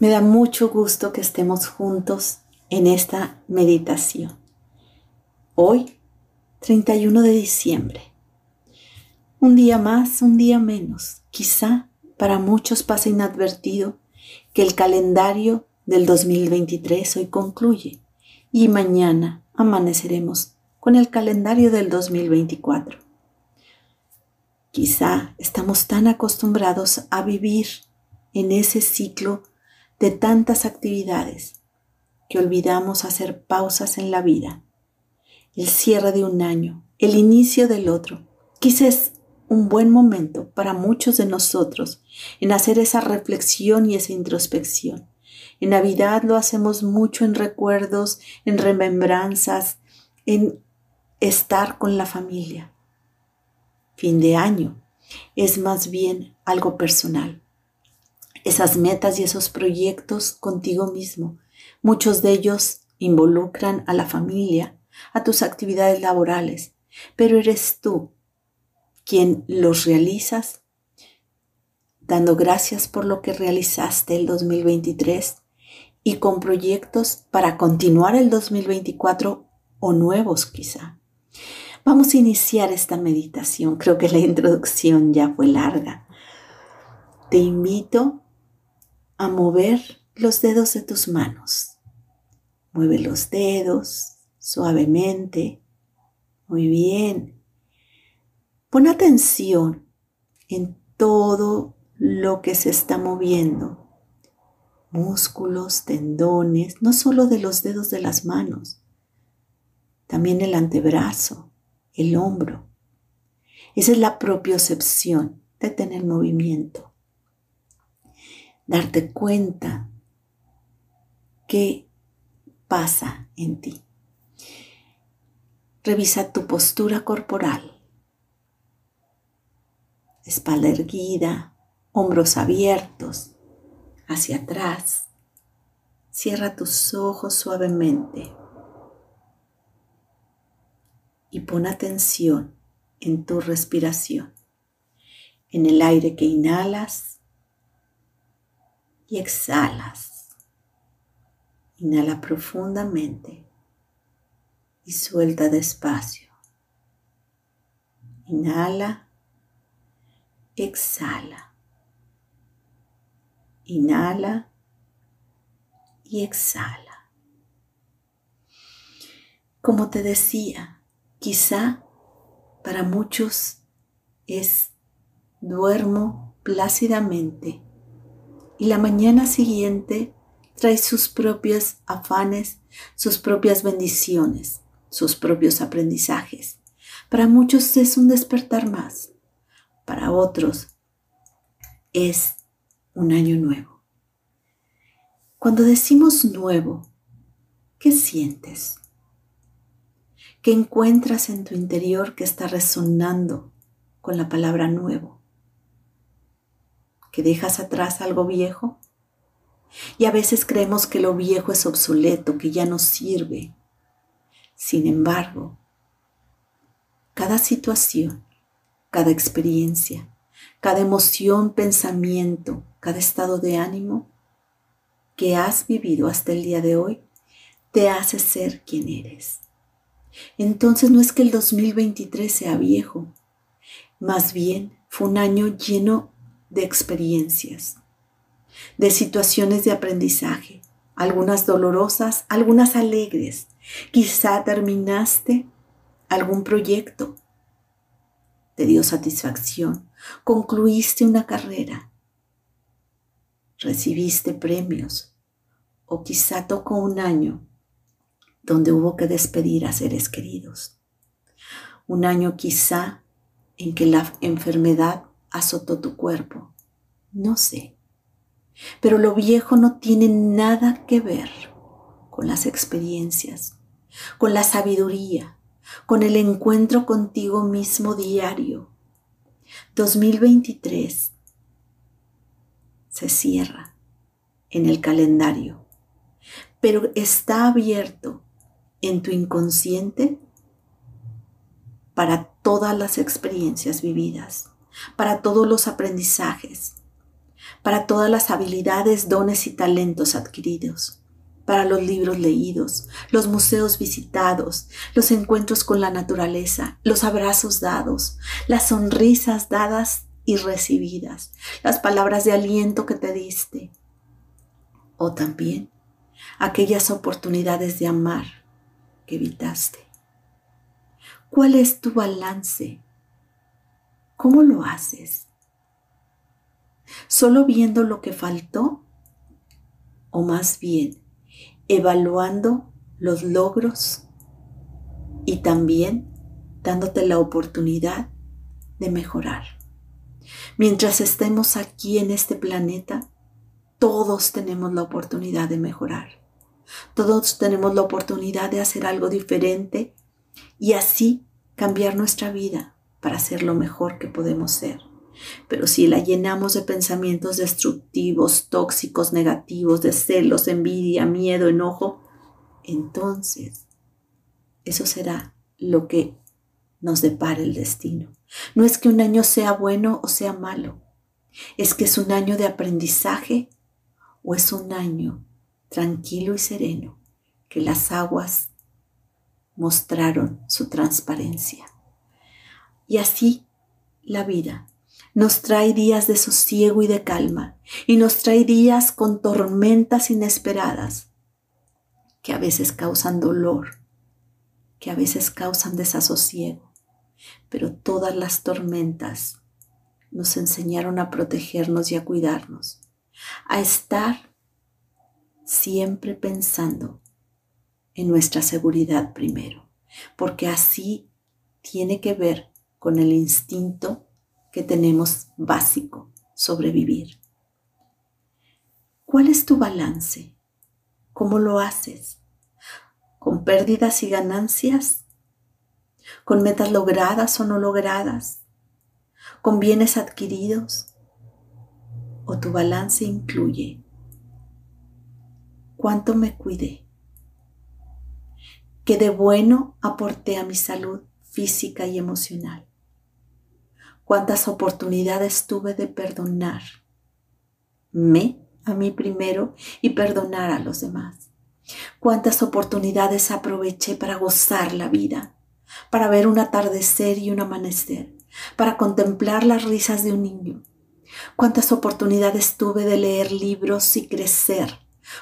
Me da mucho gusto que estemos juntos en esta meditación. Hoy, 31 de diciembre. Un día más, un día menos. Quizá para muchos pasa inadvertido que el calendario del 2023 hoy concluye y mañana amaneceremos con el calendario del 2024. Quizá estamos tan acostumbrados a vivir en ese ciclo de tantas actividades que olvidamos hacer pausas en la vida. El cierre de un año, el inicio del otro. Quizás un buen momento para muchos de nosotros en hacer esa reflexión y esa introspección. En Navidad lo hacemos mucho en recuerdos, en remembranzas, en estar con la familia. Fin de año es más bien algo personal esas metas y esos proyectos contigo mismo. Muchos de ellos involucran a la familia, a tus actividades laborales, pero eres tú quien los realizas, dando gracias por lo que realizaste el 2023 y con proyectos para continuar el 2024 o nuevos quizá. Vamos a iniciar esta meditación. Creo que la introducción ya fue larga. Te invito a mover los dedos de tus manos. Mueve los dedos suavemente. Muy bien. Pon atención en todo lo que se está moviendo. Músculos, tendones, no solo de los dedos de las manos, también el antebrazo, el hombro. Esa es la propiocepción de tener movimiento darte cuenta qué pasa en ti. Revisa tu postura corporal. Espalda erguida, hombros abiertos hacia atrás. Cierra tus ojos suavemente y pon atención en tu respiración, en el aire que inhalas y exhalas. Inhala profundamente y suelta despacio. Inhala, exhala. Inhala y exhala. Como te decía, quizá para muchos es duermo plácidamente y la mañana siguiente trae sus propios afanes, sus propias bendiciones, sus propios aprendizajes. Para muchos es un despertar más, para otros es un año nuevo. Cuando decimos nuevo, ¿qué sientes? ¿Qué encuentras en tu interior que está resonando con la palabra nuevo? Que dejas atrás algo viejo. Y a veces creemos que lo viejo es obsoleto, que ya no sirve. Sin embargo, cada situación, cada experiencia, cada emoción, pensamiento, cada estado de ánimo que has vivido hasta el día de hoy, te hace ser quien eres. Entonces no es que el 2023 sea viejo, más bien fue un año lleno de experiencias, de situaciones de aprendizaje, algunas dolorosas, algunas alegres. Quizá terminaste algún proyecto, te dio satisfacción, concluiste una carrera, recibiste premios o quizá tocó un año donde hubo que despedir a seres queridos. Un año quizá en que la enfermedad azotó tu cuerpo. No sé. Pero lo viejo no tiene nada que ver con las experiencias, con la sabiduría, con el encuentro contigo mismo diario. 2023 se cierra en el calendario, pero está abierto en tu inconsciente para todas las experiencias vividas para todos los aprendizajes, para todas las habilidades, dones y talentos adquiridos, para los libros leídos, los museos visitados, los encuentros con la naturaleza, los abrazos dados, las sonrisas dadas y recibidas, las palabras de aliento que te diste, o también aquellas oportunidades de amar que evitaste. ¿Cuál es tu balance? ¿Cómo lo haces? ¿Solo viendo lo que faltó? ¿O más bien evaluando los logros y también dándote la oportunidad de mejorar? Mientras estemos aquí en este planeta, todos tenemos la oportunidad de mejorar. Todos tenemos la oportunidad de hacer algo diferente y así cambiar nuestra vida para ser lo mejor que podemos ser. Pero si la llenamos de pensamientos destructivos, tóxicos, negativos, de celos, envidia, miedo, enojo, entonces eso será lo que nos depara el destino. No es que un año sea bueno o sea malo, es que es un año de aprendizaje o es un año tranquilo y sereno que las aguas mostraron su transparencia. Y así la vida nos trae días de sosiego y de calma y nos trae días con tormentas inesperadas que a veces causan dolor, que a veces causan desasosiego, pero todas las tormentas nos enseñaron a protegernos y a cuidarnos, a estar siempre pensando en nuestra seguridad primero, porque así tiene que ver con el instinto que tenemos básico, sobrevivir. ¿Cuál es tu balance? ¿Cómo lo haces? ¿Con pérdidas y ganancias? ¿Con metas logradas o no logradas? ¿Con bienes adquiridos? ¿O tu balance incluye cuánto me cuidé? ¿Qué de bueno aporté a mi salud física y emocional? Cuántas oportunidades tuve de perdonar. Me a mí primero y perdonar a los demás. Cuántas oportunidades aproveché para gozar la vida, para ver un atardecer y un amanecer, para contemplar las risas de un niño. Cuántas oportunidades tuve de leer libros y crecer.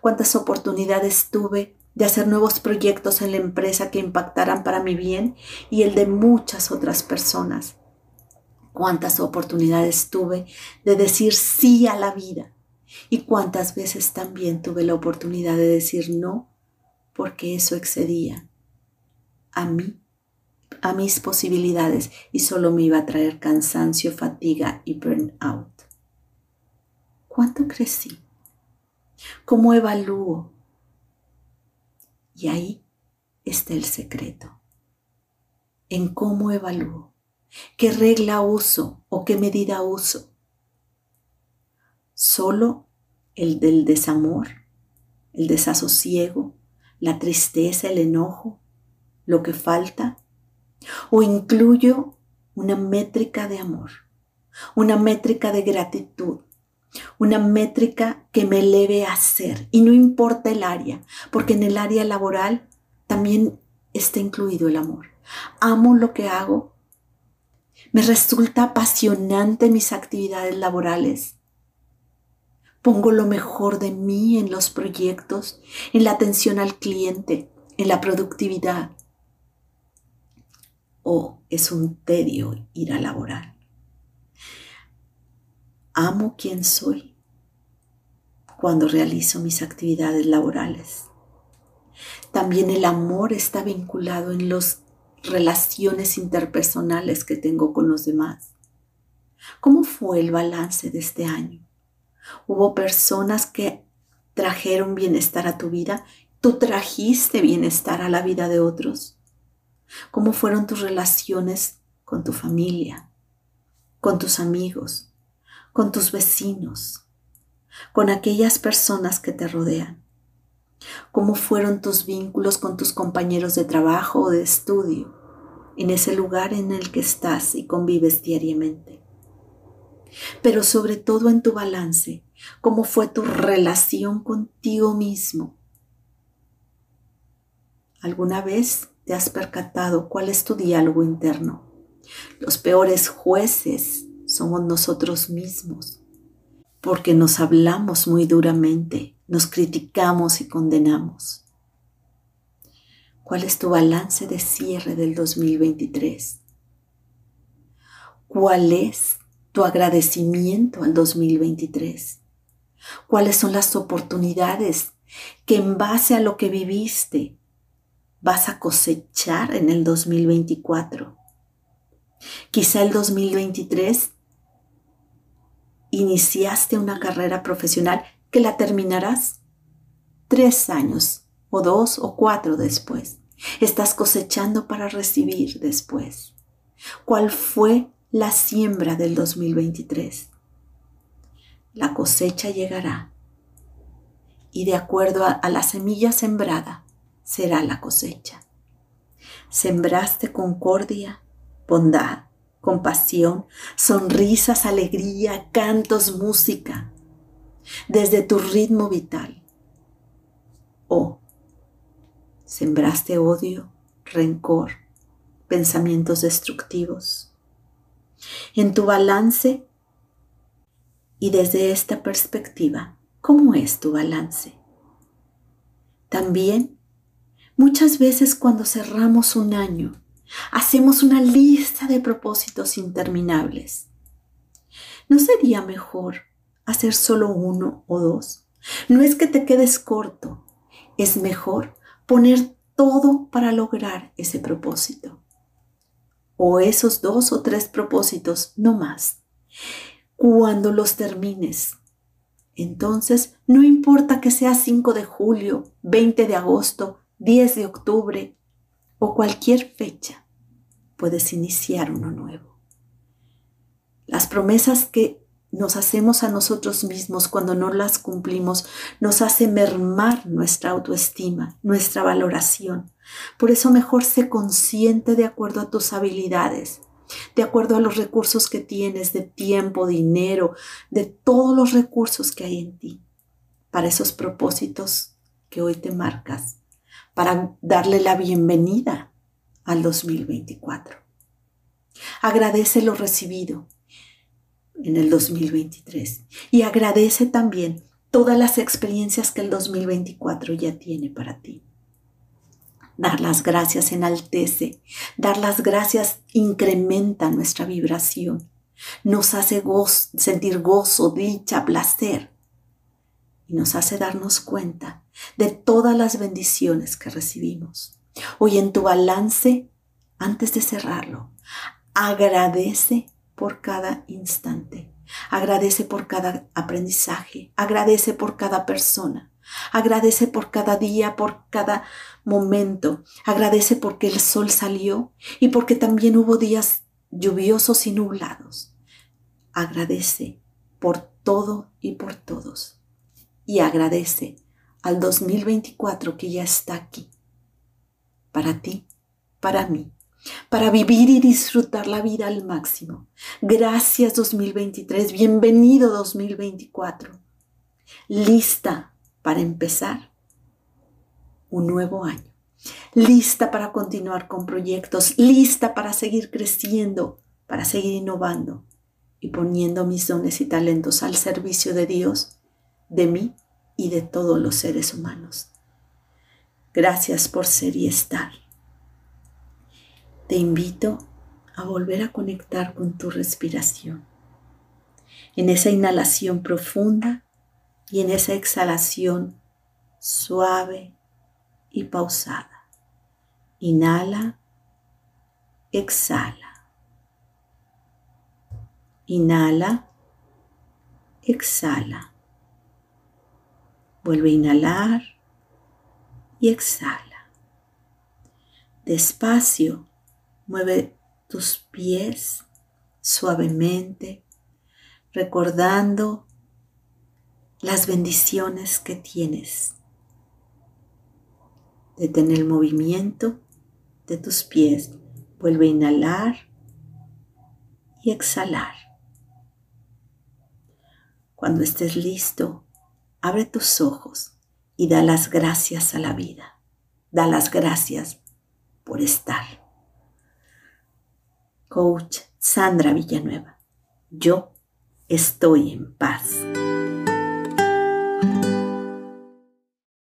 Cuántas oportunidades tuve de hacer nuevos proyectos en la empresa que impactaran para mi bien y el de muchas otras personas cuántas oportunidades tuve de decir sí a la vida y cuántas veces también tuve la oportunidad de decir no porque eso excedía a mí, a mis posibilidades y solo me iba a traer cansancio, fatiga y burnout. ¿Cuánto crecí? ¿Cómo evalúo? Y ahí está el secreto, en cómo evalúo. ¿Qué regla uso o qué medida uso? ¿Solo el del desamor, el desasosiego, la tristeza, el enojo, lo que falta? ¿O incluyo una métrica de amor, una métrica de gratitud, una métrica que me eleve a ser? Y no importa el área, porque en el área laboral también está incluido el amor. Amo lo que hago me resulta apasionante mis actividades laborales. Pongo lo mejor de mí en los proyectos, en la atención al cliente, en la productividad. O es un tedio ir a laborar. Amo quien soy cuando realizo mis actividades laborales. También el amor está vinculado en los relaciones interpersonales que tengo con los demás. ¿Cómo fue el balance de este año? ¿Hubo personas que trajeron bienestar a tu vida? ¿Tú trajiste bienestar a la vida de otros? ¿Cómo fueron tus relaciones con tu familia, con tus amigos, con tus vecinos, con aquellas personas que te rodean? Cómo fueron tus vínculos con tus compañeros de trabajo o de estudio en ese lugar en el que estás y convives diariamente. pero sobre todo en tu balance, cómo fue tu relación contigo mismo. ¿Alguna vez te has percatado cuál es tu diálogo interno? Los peores jueces somos nosotros mismos, porque nos hablamos muy duramente, nos criticamos y condenamos. ¿Cuál es tu balance de cierre del 2023? ¿Cuál es tu agradecimiento al 2023? ¿Cuáles son las oportunidades que en base a lo que viviste vas a cosechar en el 2024? Quizá el 2023 iniciaste una carrera profesional que la terminarás tres años o dos o cuatro después. Estás cosechando para recibir después. ¿Cuál fue la siembra del 2023? La cosecha llegará y de acuerdo a, a la semilla sembrada será la cosecha. Sembraste concordia, bondad, compasión, sonrisas, alegría, cantos, música, desde tu ritmo vital. O sembraste odio, rencor, pensamientos destructivos. En tu balance y desde esta perspectiva, ¿cómo es tu balance? También, muchas veces cuando cerramos un año, Hacemos una lista de propósitos interminables. ¿No sería mejor hacer solo uno o dos? No es que te quedes corto, es mejor poner todo para lograr ese propósito. O esos dos o tres propósitos, no más. Cuando los termines, entonces no importa que sea 5 de julio, 20 de agosto, 10 de octubre, o cualquier fecha, puedes iniciar uno nuevo. Las promesas que nos hacemos a nosotros mismos cuando no las cumplimos nos hace mermar nuestra autoestima, nuestra valoración. Por eso mejor sé consciente de acuerdo a tus habilidades, de acuerdo a los recursos que tienes de tiempo, dinero, de todos los recursos que hay en ti, para esos propósitos que hoy te marcas para darle la bienvenida al 2024. Agradece lo recibido en el 2023 y agradece también todas las experiencias que el 2024 ya tiene para ti. Dar las gracias enaltece, dar las gracias incrementa nuestra vibración, nos hace sentir gozo, dicha, placer y nos hace darnos cuenta de todas las bendiciones que recibimos. Hoy en tu balance, antes de cerrarlo, agradece por cada instante, agradece por cada aprendizaje, agradece por cada persona, agradece por cada día, por cada momento, agradece porque el sol salió y porque también hubo días lluviosos y nublados. Agradece por todo y por todos y agradece al 2024 que ya está aquí. Para ti, para mí, para vivir y disfrutar la vida al máximo. Gracias 2023, bienvenido 2024. Lista para empezar un nuevo año. Lista para continuar con proyectos, lista para seguir creciendo, para seguir innovando y poniendo mis dones y talentos al servicio de Dios de mí y de todos los seres humanos. Gracias por ser y estar. Te invito a volver a conectar con tu respiración. En esa inhalación profunda y en esa exhalación suave y pausada. Inhala, exhala. Inhala, exhala. Vuelve a inhalar y exhala. Despacio, mueve tus pies suavemente, recordando las bendiciones que tienes. Detén el movimiento de tus pies. Vuelve a inhalar y exhalar. Cuando estés listo, abre tus ojos y da las gracias a la vida. Da las gracias por estar. Coach Sandra Villanueva. Yo estoy en paz.